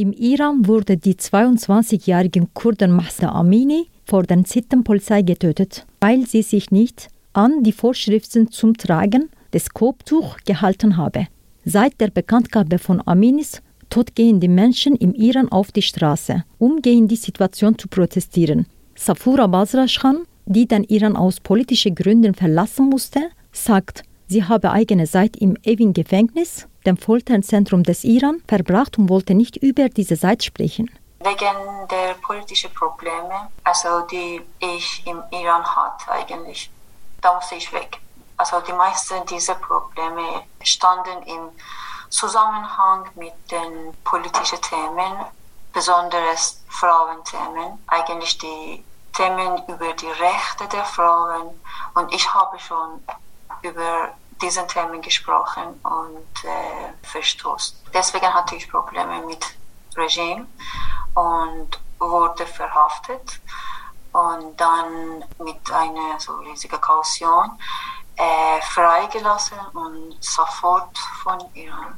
Im Iran wurde die 22-jährige Kurdin Mahsa Amini vor der Sittenpolizei getötet, weil sie sich nicht an die Vorschriften zum Tragen des Kopftuch gehalten habe. Seit der Bekanntgabe von Aminis Tod gehen die Menschen im Iran auf die Straße, um gegen die Situation zu protestieren. Safura Basrashkhan, die den Iran aus politischen Gründen verlassen musste, sagt, sie habe eigene Zeit im Evin-Gefängnis, dem Folterzentrum des Iran, verbracht und wollte nicht über diese Zeit sprechen. Wegen der politischen Probleme, also die ich im Iran hatte eigentlich, da musste ich weg. Also die meisten dieser Probleme standen im Zusammenhang mit den politischen Themen, besonders Frauenthemen, eigentlich die Themen über die Rechte der Frauen. Und ich habe schon über diesen Themen gesprochen und äh, verstoßen. Deswegen hatte ich Probleme mit Regime und wurde verhaftet und dann mit einer so riesigen Kaution äh, freigelassen und sofort von Iran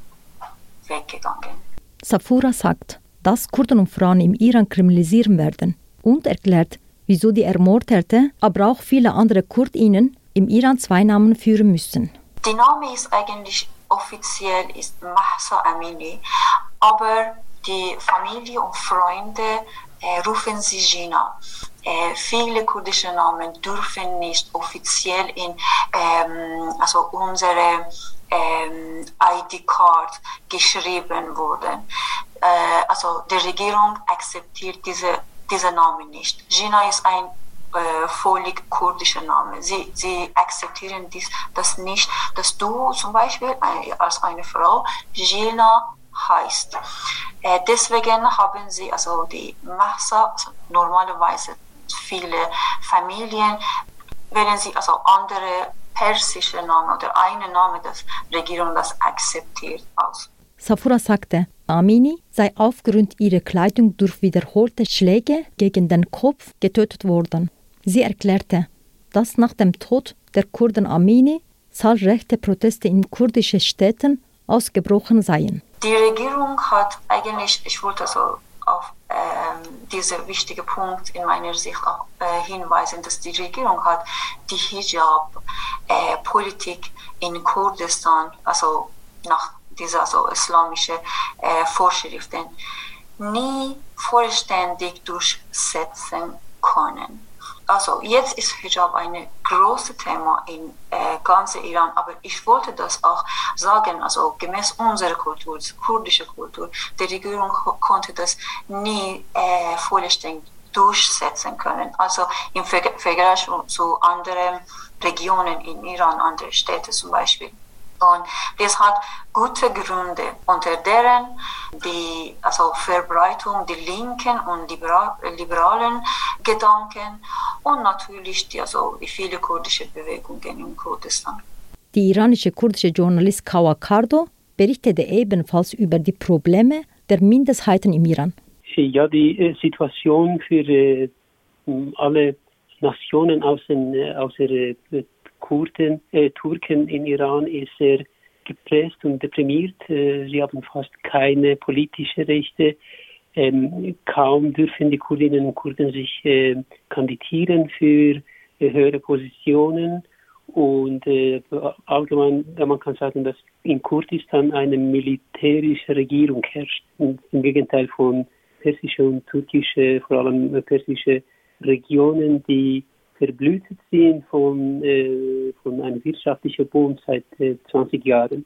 weggegangen. Safura sagt, dass Kurden und Frauen im Iran kriminalisieren werden und erklärt, wieso die Ermordete, aber auch viele andere Kurdinnen im Iran zwei Namen führen müssen. Die Name ist eigentlich offiziell ist Mahsa Amini, aber die Familie und Freunde äh, rufen sie Gina. Äh, viele kurdische Namen dürfen nicht offiziell in ähm, also unsere ähm, ID-Card geschrieben wurden. Äh, also die Regierung akzeptiert diese, diese Namen nicht. Gina ist ein äh, kurdischer Name. Sie, sie akzeptieren dies, das nicht, dass du zum Beispiel äh, als eine Frau Gina heißt. Äh, deswegen haben sie also die Massa, also normalerweise viele Familien, wählen sie also andere persische Namen oder einen Namen, das Regierung das akzeptiert aus. Safura sagte, Amini sei aufgrund ihrer Kleidung durch wiederholte Schläge gegen den Kopf getötet worden. Sie erklärte, dass nach dem Tod der Kurden Amini zahlreiche Proteste in kurdischen Städten ausgebrochen seien. Die Regierung hat eigentlich, ich wollte so auf ähm, diesen wichtigen Punkt in meiner Sicht auch äh, hinweisen, dass die Regierung hat die Hijab-Politik äh, in Kurdistan, also nach dieser also islamische äh, Vorschriften, nie vollständig durchsetzen können. Also jetzt ist Hijab ein großes Thema in äh, ganz Iran, aber ich wollte das auch sagen, also gemäß unserer Kultur, kurdischer Kultur, die Regierung konnte das nie äh, vollständig durchsetzen können. Also im Vergleich zu anderen Regionen in Iran, andere Städte zum Beispiel. Und das hat gute Gründe, unter deren die also Verbreitung der linken und liberalen Gedanken und natürlich die, also die viele kurdische Bewegungen in Kurdistan. Die iranische kurdische Journalist Kawa Kardo berichtete ebenfalls über die Probleme der Minderheiten im Iran. Ja, die äh, Situation für äh, alle Nationen außer, äh, außer Kurden, äh, Turken in Iran ist sehr gepresst und deprimiert. Sie haben fast keine politische Rechte. Ähm, kaum dürfen die Kurdinnen und Kurden sich äh, kandidieren für äh, höhere Positionen. Und äh, allgemein, man kann sagen, dass in Kurdistan eine militärische Regierung herrscht. Im Gegenteil von persische und türkische, vor allem persische Regionen, die verblühtet sind von, äh, von einem wirtschaftlichen Boom seit äh, 20 Jahren.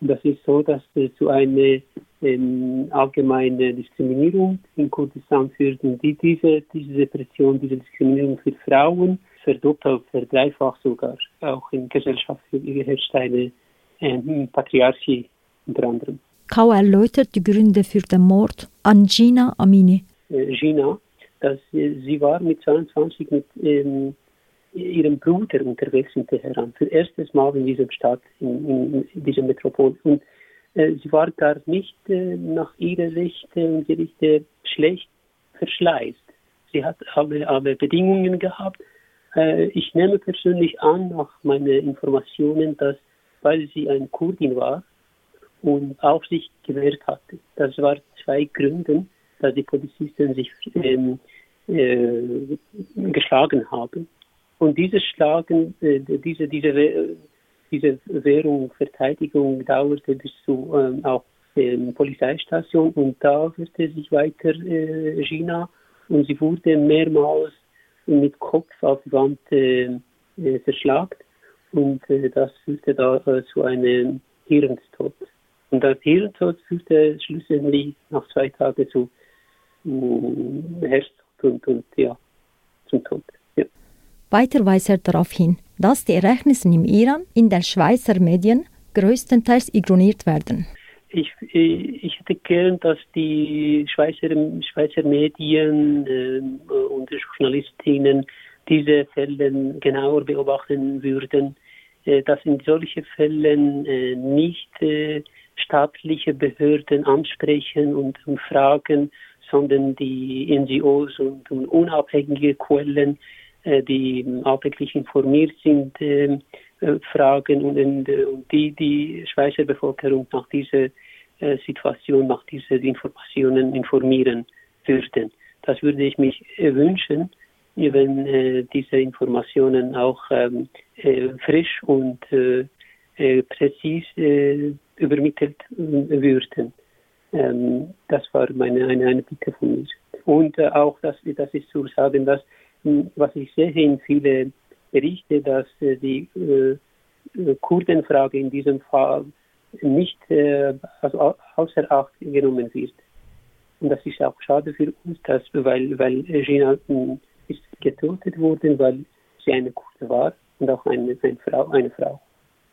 Und das ist so, dass es zu einer ähm, allgemeinen Diskriminierung in Kurdistan führt. Und die, diese, diese Depression, diese Diskriminierung für Frauen verdoppelt, verdreifacht sogar. Auch in Gesellschaft herrscht eine ähm, Patriarchie unter anderem. Kau erläutert die Gründe für den Mord an Gina Amini. Äh, Gina dass sie war mit 22 mit ähm, ihrem Bruder unterwegs in Teheran. Für erstes Mal in diesem Stadt, in, in dieser Metropole. Und äh, sie war gar nicht äh, nach ihrer Rechte und Gerichte schlecht verschleißt. Sie hat alle, alle Bedingungen gehabt. Äh, ich nehme persönlich an, nach meinen Informationen, dass, weil sie ein Kurdin war und auf sich gewehrt hatte. Das war zwei Gründe, dass die Polizisten sich ähm, äh, geschlagen haben. Und dieses Schlagen, äh, diese, diese, diese Wehrung, Verteidigung dauerte bis zu ähm, auch ähm, Polizeistation und da führte sich weiter äh, Gina und sie wurde mehrmals mit Kopf auf die Wand äh, äh, und äh, das führte da äh, zu einem Hirntod. Und das Hirntod führte schlussendlich nach zwei Tagen zu äh, Herztod und, und ja, zum Tod. Weiter weist er darauf hin, dass die Ereignisse im Iran in den Schweizer Medien größtenteils ignoriert werden. Ich, ich hätte gern, dass die Schweizer, Schweizer Medien äh, und Journalistinnen diese Fälle genauer beobachten würden, äh, dass in solchen Fällen äh, nicht äh, staatliche Behörden ansprechen und, fragen, sondern die NGOs und, und unabhängige Quellen, die alltäglich informiert sind, äh, äh, fragen und, und, die die Schweizer Bevölkerung nach dieser Situation, nach diesen Informationen informieren würden. Das würde ich mich wünschen, wenn äh, diese Informationen auch ähm, äh, frisch und äh, präzis übermittelt würden. Ähm, das war meine eine, eine Bitte von mir. Und äh, auch, das, das ist zu sagen, dass, was ich sehe in vielen Berichten, dass äh, die äh, Kurdenfrage in diesem Fall nicht äh, also außer Acht genommen wird. Und das ist auch schade für uns, dass, weil, weil Gina ist getötet worden, weil sie eine Kurde war und auch eine, eine Frau. Eine Frau.